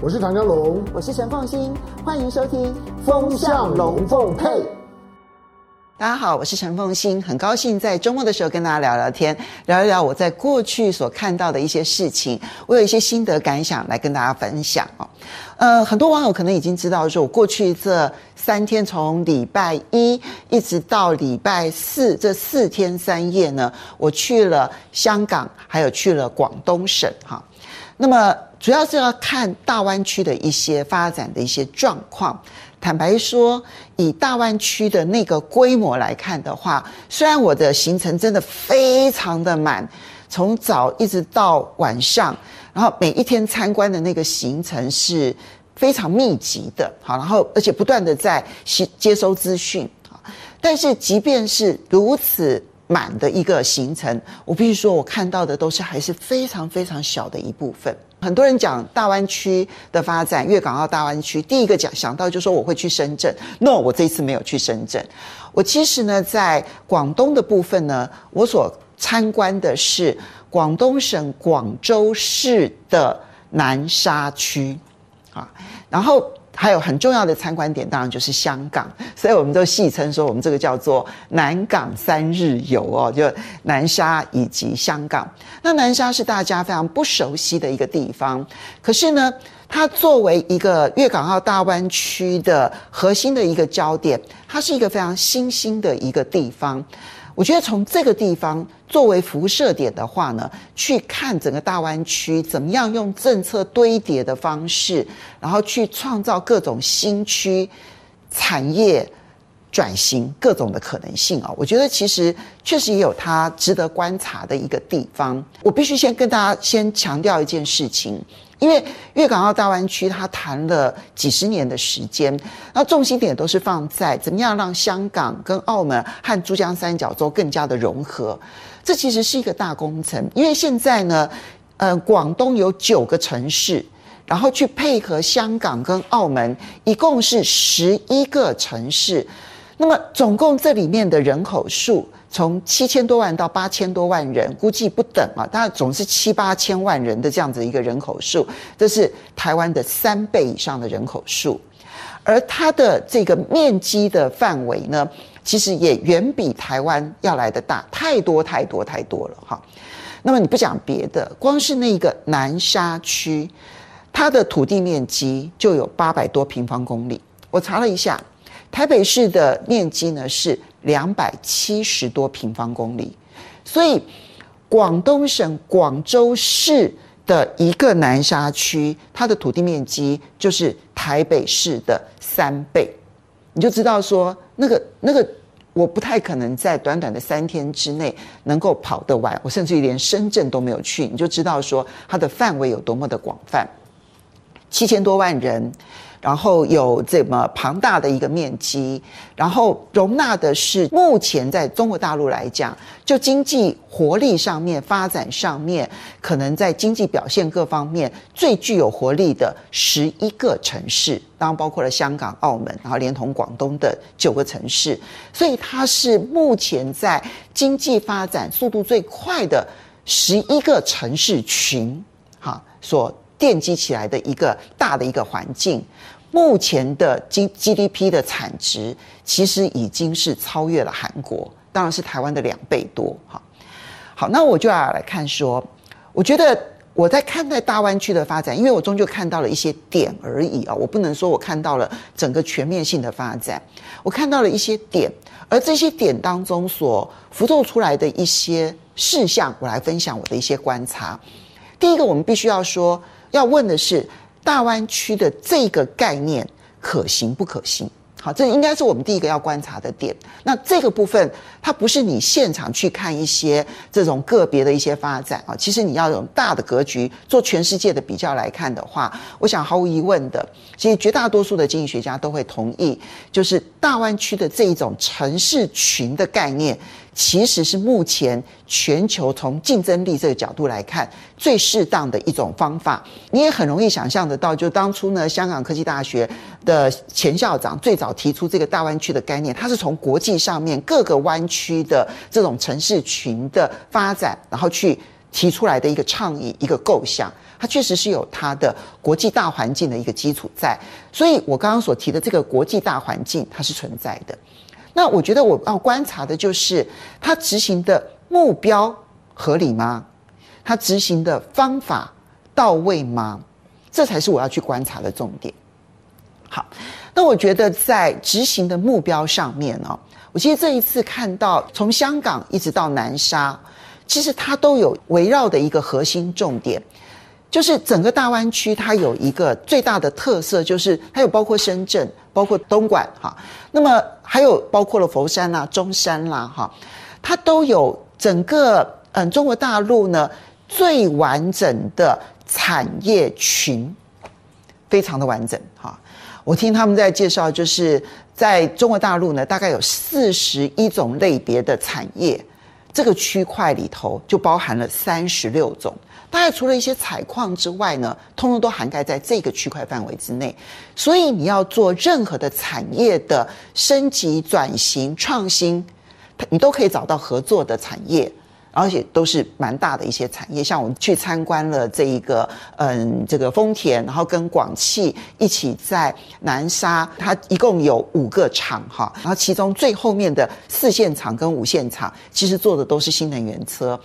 我是唐江龙，我是陈凤新，欢迎收听《风向龙凤配》。大家好，我是陈凤新，很高兴在周末的时候跟大家聊聊天，聊一聊我在过去所看到的一些事情，我有一些心得感想来跟大家分享哦。呃，很多网友可能已经知道，说我过去这三天，从礼拜一一直到礼拜四这四天三夜呢，我去了香港，还有去了广东省哈。那么主要是要看大湾区的一些发展的一些状况。坦白说，以大湾区的那个规模来看的话，虽然我的行程真的非常的满，从早一直到晚上，然后每一天参观的那个行程是非常密集的，好，然后而且不断的在吸接收资讯，但是即便是如此满的一个行程，我必须说，我看到的都是还是非常非常小的一部分。很多人讲大湾区的发展，粤港澳大湾区，第一个讲想到就是说我会去深圳。No，我这一次没有去深圳。我其实呢，在广东的部分呢，我所参观的是广东省广州市的南沙区，啊，然后。还有很重要的参观点，当然就是香港，所以我们都戏称说，我们这个叫做南港三日游哦，就南沙以及香港。那南沙是大家非常不熟悉的一个地方，可是呢，它作为一个粤港澳大湾区的核心的一个焦点，它是一个非常新兴的一个地方。我觉得从这个地方作为辐射点的话呢，去看整个大湾区怎么样用政策堆叠的方式，然后去创造各种新区产业转型各种的可能性啊，我觉得其实确实也有它值得观察的一个地方。我必须先跟大家先强调一件事情。因为粤港澳大湾区，它谈了几十年的时间，那重心点都是放在怎么样让香港跟澳门和珠江三角洲更加的融合。这其实是一个大工程，因为现在呢，呃，广东有九个城市，然后去配合香港跟澳门，一共是十一个城市。那么总共这里面的人口数。从七千多万到八千多万人，估计不等啊，当然总是七八千万人的这样子一个人口数，这是台湾的三倍以上的人口数，而它的这个面积的范围呢，其实也远比台湾要来得大，太多太多太多了哈。那么你不讲别的，光是那个南沙区，它的土地面积就有八百多平方公里，我查了一下，台北市的面积呢是。两百七十多平方公里，所以广东省广州市的一个南沙区，它的土地面积就是台北市的三倍，你就知道说那个那个我不太可能在短短的三天之内能够跑得完，我甚至于连深圳都没有去，你就知道说它的范围有多么的广泛，七千多万人。然后有这么庞大的一个面积，然后容纳的是目前在中国大陆来讲，就经济活力上面、发展上面，可能在经济表现各方面最具有活力的十一个城市，当然包括了香港、澳门，然后连同广东的九个城市，所以它是目前在经济发展速度最快的十一个城市群，哈，所。奠基起来的一个大的一个环境，目前的 G GDP 的产值其实已经是超越了韩国，当然是台湾的两倍多。哈，好，那我就要来看说，我觉得我在看待大湾区的发展，因为我终究看到了一些点而已啊，我不能说我看到了整个全面性的发展，我看到了一些点，而这些点当中所浮奏出来的一些事项，我来分享我的一些观察。第一个，我们必须要说。要问的是，大湾区的这个概念可行不可行？好，这应该是我们第一个要观察的点。那这个部分，它不是你现场去看一些这种个别的一些发展啊，其实你要有大的格局，做全世界的比较来看的话，我想毫无疑问的，其实绝大多数的经济学家都会同意，就是大湾区的这一种城市群的概念。其实是目前全球从竞争力这个角度来看最适当的一种方法。你也很容易想象得到，就当初呢，香港科技大学的前校长最早提出这个大湾区的概念，他是从国际上面各个湾区的这种城市群的发展，然后去提出来的一个倡议、一个构想，它确实是有它的国际大环境的一个基础在。所以我刚刚所提的这个国际大环境，它是存在的。那我觉得我要观察的就是，它执行的目标合理吗？它执行的方法到位吗？这才是我要去观察的重点。好，那我觉得在执行的目标上面呢、哦，我其实这一次看到从香港一直到南沙，其实它都有围绕的一个核心重点，就是整个大湾区它有一个最大的特色，就是它有包括深圳、包括东莞哈，那么还有包括了佛山啦、中山啦哈，它都有整个嗯中国大陆呢最完整的产业群，非常的完整哈。我听他们在介绍，就是在中国大陆呢，大概有四十一种类别的产业，这个区块里头就包含了三十六种。大概除了一些采矿之外呢，通通都涵盖在这个区块范围之内。所以你要做任何的产业的升级、转型、创新，你都可以找到合作的产业。而且都是蛮大的一些产业，像我们去参观了这一个，嗯，这个丰田，然后跟广汽一起在南沙，它一共有五个厂哈，然后其中最后面的四线厂跟五线厂，其实做的都是新能源车。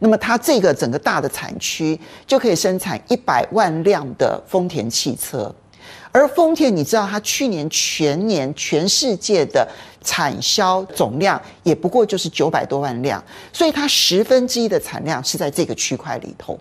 那么它这个整个大的产区就可以生产一百万辆的丰田汽车。而丰田，你知道，它去年全年全世界的产销总量也不过就是九百多万辆，所以它十分之一的产量是在这个区块里头，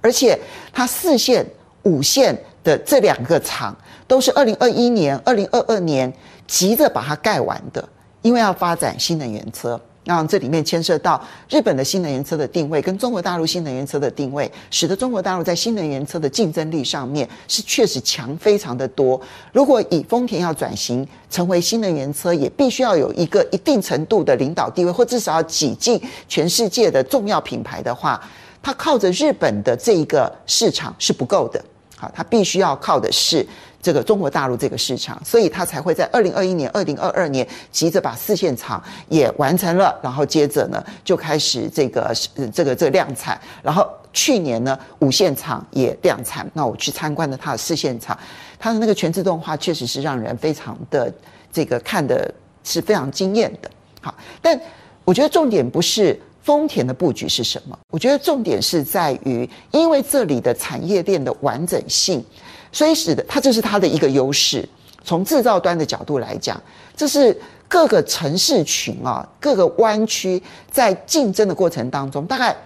而且它四线、五线的这两个厂都是二零二一年、二零二二年急着把它盖完的，因为要发展新能源车。那这里面牵涉到日本的新能源车的定位，跟中国大陆新能源车的定位，使得中国大陆在新能源车的竞争力上面是确实强非常的多。如果以丰田要转型成为新能源车，也必须要有一个一定程度的领导地位，或至少要挤进全世界的重要品牌的话，它靠着日本的这一个市场是不够的。好，它必须要靠的是。这个中国大陆这个市场，所以他才会在二零二一年、二零二二年急着把四线厂也完成了，然后接着呢就开始这个这个这个量产，然后去年呢五线厂也量产。那我去参观了它的四线厂，它的那个全自动化确实是让人非常的这个看的是非常惊艳的。好，但我觉得重点不是丰田的布局是什么，我觉得重点是在于，因为这里的产业链的完整性。所以使得它这是它的一个优势。从制造端的角度来讲，这是各个城市群啊，各个湾区在竞争的过程当中，大概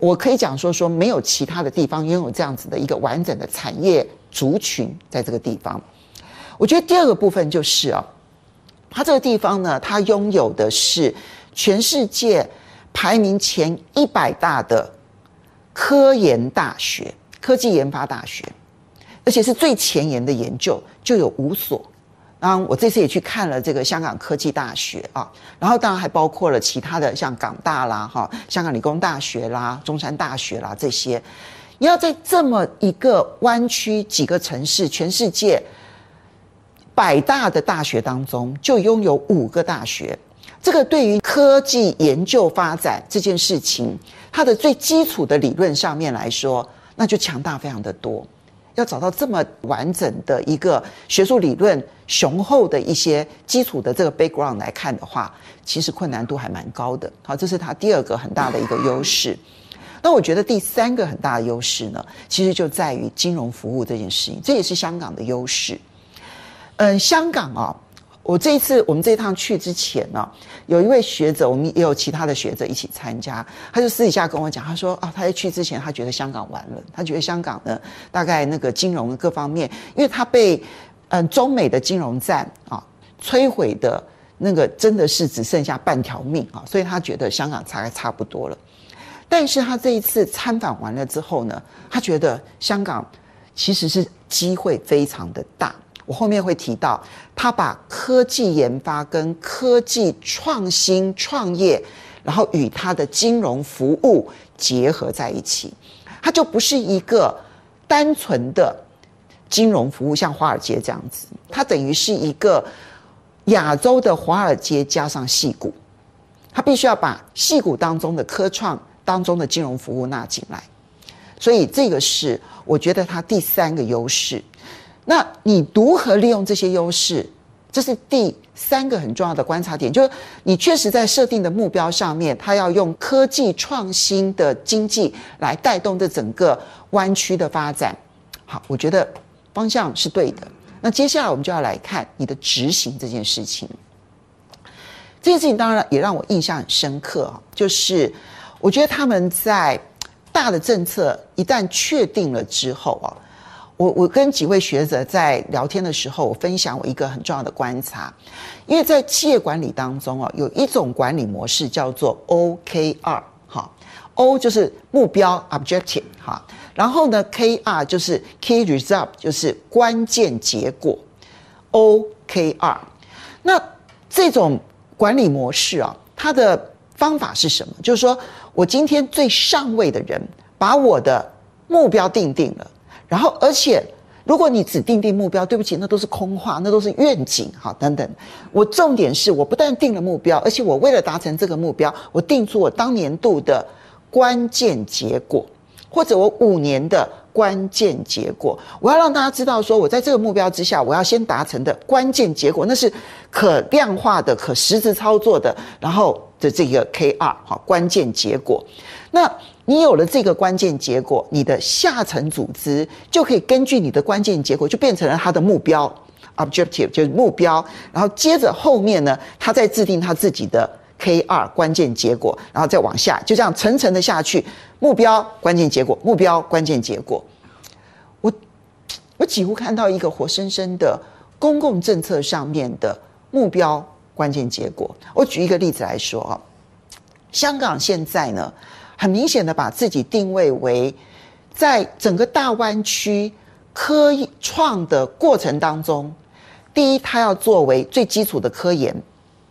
我可以讲说说没有其他的地方拥有这样子的一个完整的产业族群在这个地方。我觉得第二个部分就是啊，它这个地方呢，它拥有的是全世界排名前一百大的科研大学、科技研发大学。而且是最前沿的研究，就有五所。然我这次也去看了这个香港科技大学啊，然后当然还包括了其他的像港大啦、哈香港理工大学啦、中山大学啦这些。你要在这么一个湾区几个城市，全世界百大的大学当中，就拥有五个大学。这个对于科技研究发展这件事情，它的最基础的理论上面来说，那就强大非常的多。要找到这么完整的一个学术理论雄厚的一些基础的这个 background 来看的话，其实困难度还蛮高的。好，这是它第二个很大的一个优势。那我觉得第三个很大的优势呢，其实就在于金融服务这件事情，这也是香港的优势。嗯，香港啊。我这一次，我们这一趟去之前呢，有一位学者，我们也有其他的学者一起参加，他就私底下跟我讲，他说啊，他在去之前，他觉得香港完了，他觉得香港呢，大概那个金融各方面，因为他被嗯中美的金融战啊摧毁的那个真的是只剩下半条命啊，所以他觉得香港大概差不多了。但是他这一次参访完了之后呢，他觉得香港其实是机会非常的大。我后面会提到，他把科技研发跟科技创新创业，然后与他的金融服务结合在一起，它就不是一个单纯的金融服务，像华尔街这样子，它等于是一个亚洲的华尔街加上矽谷，它必须要把矽谷当中的科创当中的金融服务纳进来，所以这个是我觉得它第三个优势。那你如何利用这些优势？这是第三个很重要的观察点，就是你确实在设定的目标上面，它要用科技创新的经济来带动这整个湾区的发展。好，我觉得方向是对的。那接下来我们就要来看你的执行这件事情。这件事情当然也让我印象很深刻啊，就是我觉得他们在大的政策一旦确定了之后啊。我我跟几位学者在聊天的时候，我分享我一个很重要的观察，因为在企业管理当中啊，有一种管理模式叫做 OKR，哈，O 就是目标 （objective） 哈，然后呢，KR 就是 Key Result，就是关键结果，OKR。那这种管理模式啊，它的方法是什么？就是说我今天最上位的人把我的目标定定了。然后，而且，如果你只定定目标，对不起，那都是空话，那都是愿景，好，等等。我重点是我不但定了目标，而且我为了达成这个目标，我定出我当年度的关键结果，或者我五年的关键结果。我要让大家知道，说我在这个目标之下，我要先达成的关键结果，那是可量化的、可实质操作的，然后的这个 KR，好，关键结果。那你有了这个关键结果，你的下层组织就可以根据你的关键结果，就变成了他的目标 （objective），就是目标。然后接着后面呢，他再制定他自己的 K 二关键结果，然后再往下，就这样层层的下去。目标关键结果，目标关键结果。我我几乎看到一个活生生的公共政策上面的目标关键结果。我举一个例子来说啊，香港现在呢。很明显的把自己定位为，在整个大湾区科创的过程当中，第一，它要作为最基础的科研，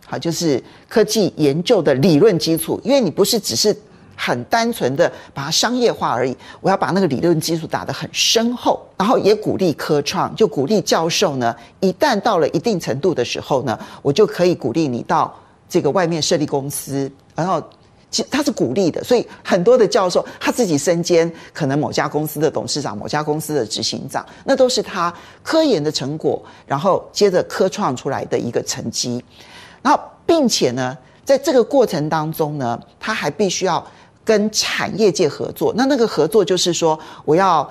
好，就是科技研究的理论基础，因为你不是只是很单纯的把它商业化而已，我要把那个理论基础打得很深厚，然后也鼓励科创，就鼓励教授呢，一旦到了一定程度的时候呢，我就可以鼓励你到这个外面设立公司，然后。其他是鼓励的，所以很多的教授他自己身兼可能某家公司的董事长、某家公司的执行长，那都是他科研的成果，然后接着科创出来的一个成绩。然后，并且呢，在这个过程当中呢，他还必须要跟产业界合作。那那个合作就是说，我要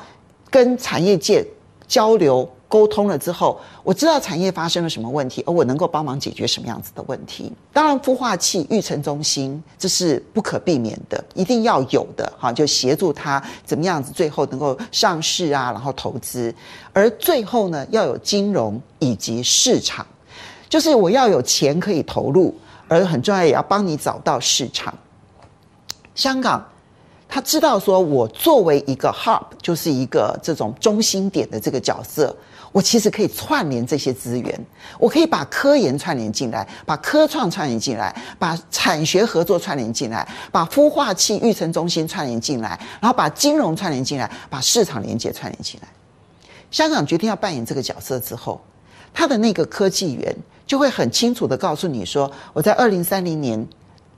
跟产业界交流。沟通了之后，我知道产业发生了什么问题，而我能够帮忙解决什么样子的问题。当然，孵化器育成中心这是不可避免的，一定要有的哈，就协助他怎么样子最后能够上市啊，然后投资。而最后呢，要有金融以及市场，就是我要有钱可以投入，而很重要也要帮你找到市场。香港。他知道说，我作为一个 hub，就是一个这种中心点的这个角色，我其实可以串联这些资源，我可以把科研串联进来，把科创串联进来，把产学合作串联进来，把孵化器育成中心串联进来，然后把金融串联进来，把市场连接串联进来。香港决定要扮演这个角色之后，他的那个科技园就会很清楚的告诉你说，我在二零三零年。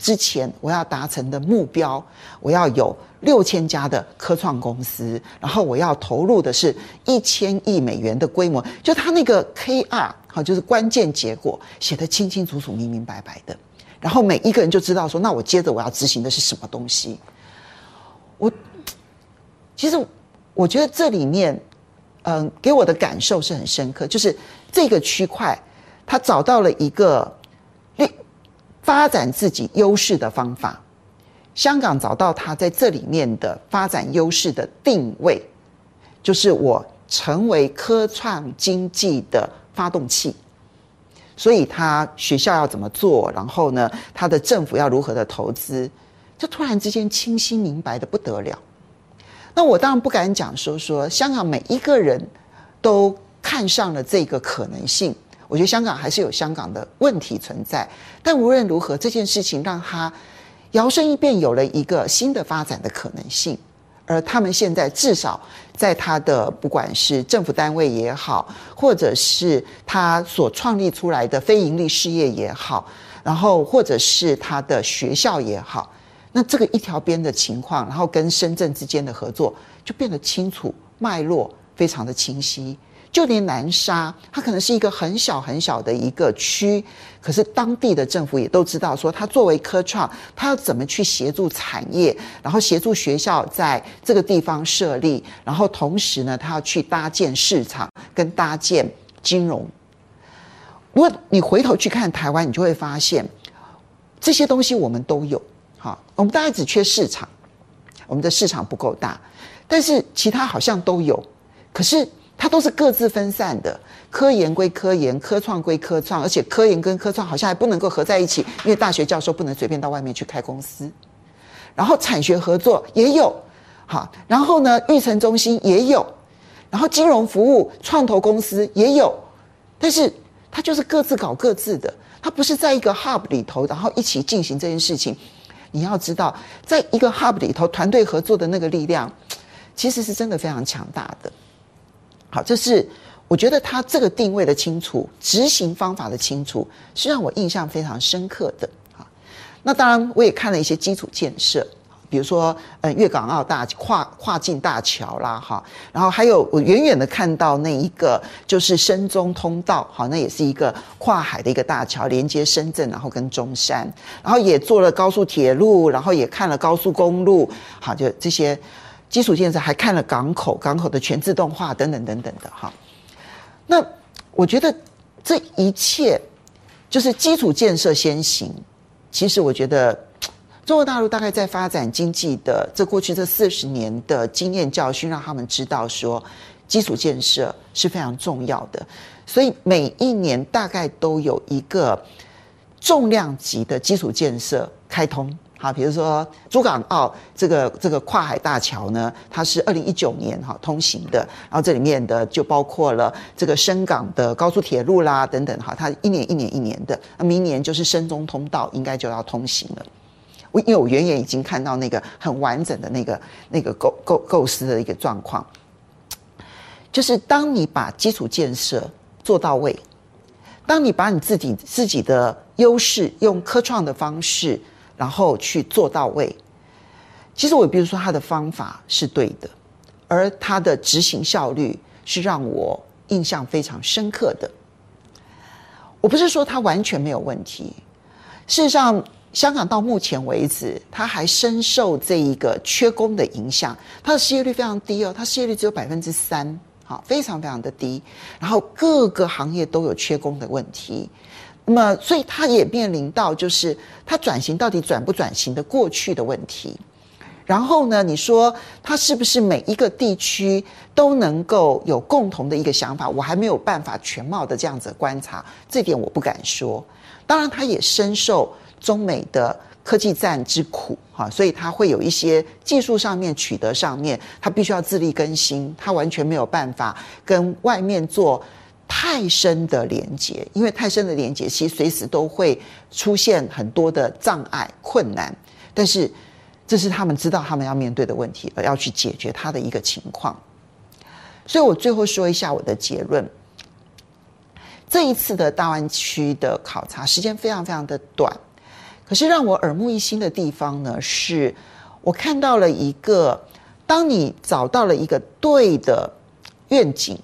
之前我要达成的目标，我要有六千家的科创公司，然后我要投入的是一千亿美元的规模，就他那个 KR 好，就是关键结果写得清清楚楚、明明白白的，然后每一个人就知道说，那我接着我要执行的是什么东西。我其实我觉得这里面，嗯，给我的感受是很深刻，就是这个区块他找到了一个。发展自己优势的方法，香港找到它在这里面的发展优势的定位，就是我成为科创经济的发动器。所以，他学校要怎么做，然后呢，他的政府要如何的投资，就突然之间清晰明白的不得了。那我当然不敢讲说说香港每一个人都看上了这个可能性。我觉得香港还是有香港的问题存在，但无论如何，这件事情让他摇身一变有了一个新的发展的可能性，而他们现在至少在他的不管是政府单位也好，或者是他所创立出来的非盈利事业也好，然后或者是他的学校也好，那这个一条边的情况，然后跟深圳之间的合作就变得清楚，脉络非常的清晰。就连南沙，它可能是一个很小很小的一个区，可是当地的政府也都知道，说它作为科创，它要怎么去协助产业，然后协助学校在这个地方设立，然后同时呢，它要去搭建市场跟搭建金融。如果你回头去看台湾，你就会发现这些东西我们都有。好，我们大概只缺市场，我们的市场不够大，但是其他好像都有，可是。它都是各自分散的，科研归科研，科创归科创，而且科研跟科创好像还不能够合在一起，因为大学教授不能随便到外面去开公司。然后产学合作也有，好，然后呢，育成中心也有，然后金融服务创投公司也有，但是它就是各自搞各自的，它不是在一个 hub 里头，然后一起进行这件事情。你要知道，在一个 hub 里头，团队合作的那个力量，其实是真的非常强大的。好，这是我觉得他这个定位的清楚，执行方法的清楚，是让我印象非常深刻的。好，那当然我也看了一些基础建设，比如说呃粤港澳大跨跨境大桥啦，哈，然后还有我远远的看到那一个就是深中通道，好，那也是一个跨海的一个大桥，连接深圳，然后跟中山，然后也做了高速铁路，然后也看了高速公路，好，就这些。基础建设还看了港口，港口的全自动化等等等等的哈。那我觉得这一切就是基础建设先行。其实我觉得 中国大陆大概在发展经济的这过去这四十年的经验教训，让他们知道说基础建设是非常重要的。所以每一年大概都有一个重量级的基础建设开通。好，比如说珠港澳这个这个跨海大桥呢，它是二零一九年哈通行的，然后这里面的就包括了这个深港的高速铁路啦等等哈，它一年一年一年的，那明年就是深中通道应该就要通行了。我因为我远远已经看到那个很完整的那个那个构构构思的一个状况，就是当你把基础建设做到位，当你把你自己自己的优势用科创的方式。然后去做到位。其实我比如说他的方法是对的，而他的执行效率是让我印象非常深刻的。我不是说他完全没有问题，事实上，香港到目前为止，他还深受这一个缺工的影响，他的失业率非常低哦，他失业率只有百分之三，好，非常非常的低。然后各个行业都有缺工的问题。那么，所以他也面临到就是他转型到底转不转型的过去的问题。然后呢，你说他是不是每一个地区都能够有共同的一个想法？我还没有办法全貌的这样子观察，这点我不敢说。当然，他也深受中美的科技战之苦，哈，所以他会有一些技术上面取得上面，他必须要自力更新，他完全没有办法跟外面做。太深的连接，因为太深的连接，其实随时都会出现很多的障碍、困难。但是，这是他们知道他们要面对的问题，而要去解决它的一个情况。所以我最后说一下我的结论：这一次的大湾区的考察时间非常非常的短，可是让我耳目一新的地方呢，是我看到了一个，当你找到了一个对的愿景。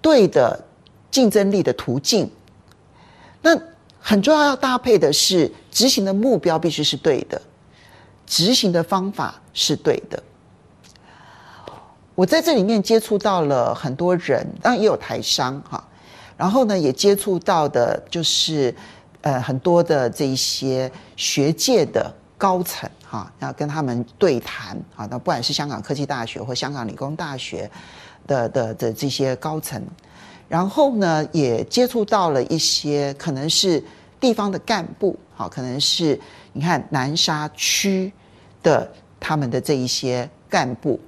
对的竞争力的途径，那很重要要搭配的是执行的目标必须是对的，执行的方法是对的。我在这里面接触到了很多人，当然也有台商哈，然后呢也接触到的就是呃很多的这一些学界的高层哈，要跟他们对谈啊，那不管是香港科技大学或香港理工大学。的的的这些高层，然后呢，也接触到了一些可能是地方的干部，好，可能是你看南沙区的他们的这一些干部，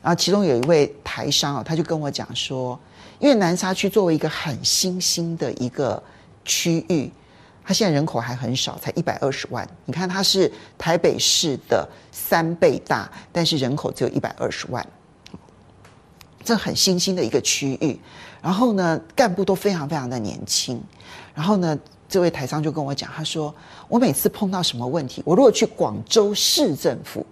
然后其中有一位台商啊，他就跟我讲说，因为南沙区作为一个很新兴的一个区域，它现在人口还很少，才一百二十万，你看它是台北市的三倍大，但是人口只有一百二十万。这很新兴的一个区域，然后呢，干部都非常非常的年轻，然后呢，这位台商就跟我讲，他说我每次碰到什么问题，我如果去广州市政府，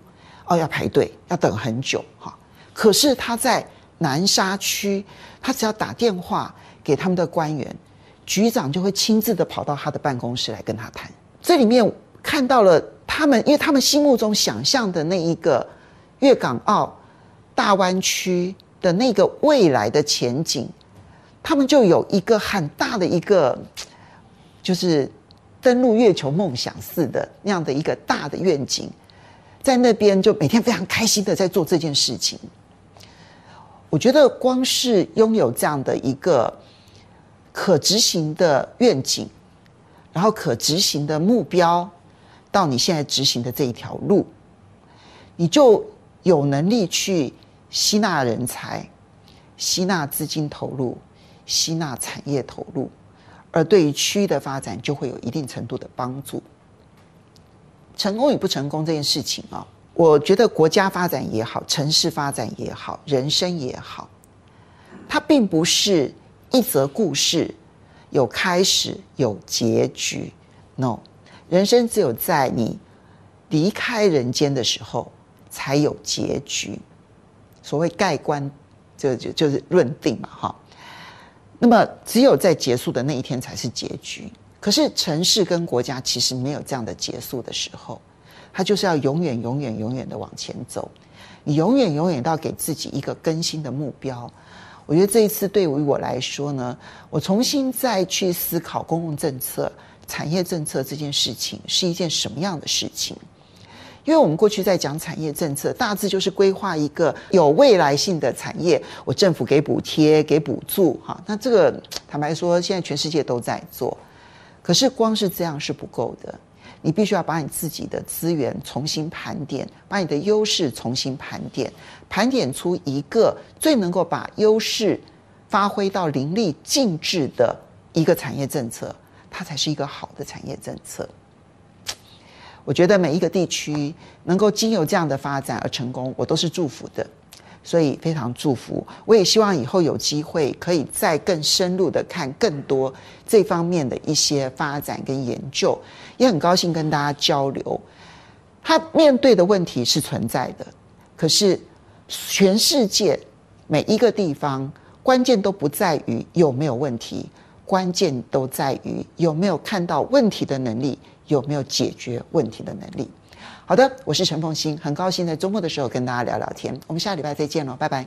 哦，要排队，要等很久哈。可是他在南沙区，他只要打电话给他们的官员，局长就会亲自的跑到他的办公室来跟他谈。这里面看到了他们，因为他们心目中想象的那一个粤港澳大湾区的那个未来的前景，他们就有一个很大的一个。就是登陆月球梦想似的那样的一个大的愿景，在那边就每天非常开心的在做这件事情。我觉得光是拥有这样的一个可执行的愿景，然后可执行的目标，到你现在执行的这一条路，你就有能力去吸纳人才、吸纳资金投入、吸纳产业投入。而对于区域的发展，就会有一定程度的帮助。成功与不成功这件事情啊，我觉得国家发展也好，城市发展也好，人生也好，它并不是一则故事，有开始有结局。No，人生只有在你离开人间的时候，才有结局。所谓盖棺，就就就是论定嘛，哈。那么，只有在结束的那一天才是结局。可是，城市跟国家其实没有这样的结束的时候，它就是要永远、永远、永远的往前走。你永远、永远都要给自己一个更新的目标。我觉得这一次对于我来说呢，我重新再去思考公共政策、产业政策这件事情是一件什么样的事情。因为我们过去在讲产业政策，大致就是规划一个有未来性的产业，我政府给补贴、给补助，哈，那这个坦白说，现在全世界都在做，可是光是这样是不够的，你必须要把你自己的资源重新盘点，把你的优势重新盘点，盘点出一个最能够把优势发挥到淋漓尽致的一个产业政策，它才是一个好的产业政策。我觉得每一个地区能够经由这样的发展而成功，我都是祝福的，所以非常祝福。我也希望以后有机会可以再更深入的看更多这方面的一些发展跟研究，也很高兴跟大家交流。他面对的问题是存在的，可是全世界每一个地方关键都不在于有没有问题，关键都在于有没有看到问题的能力。有没有解决问题的能力？好的，我是陈凤欣，很高兴在周末的时候跟大家聊聊天。我们下礼拜再见喽，拜拜。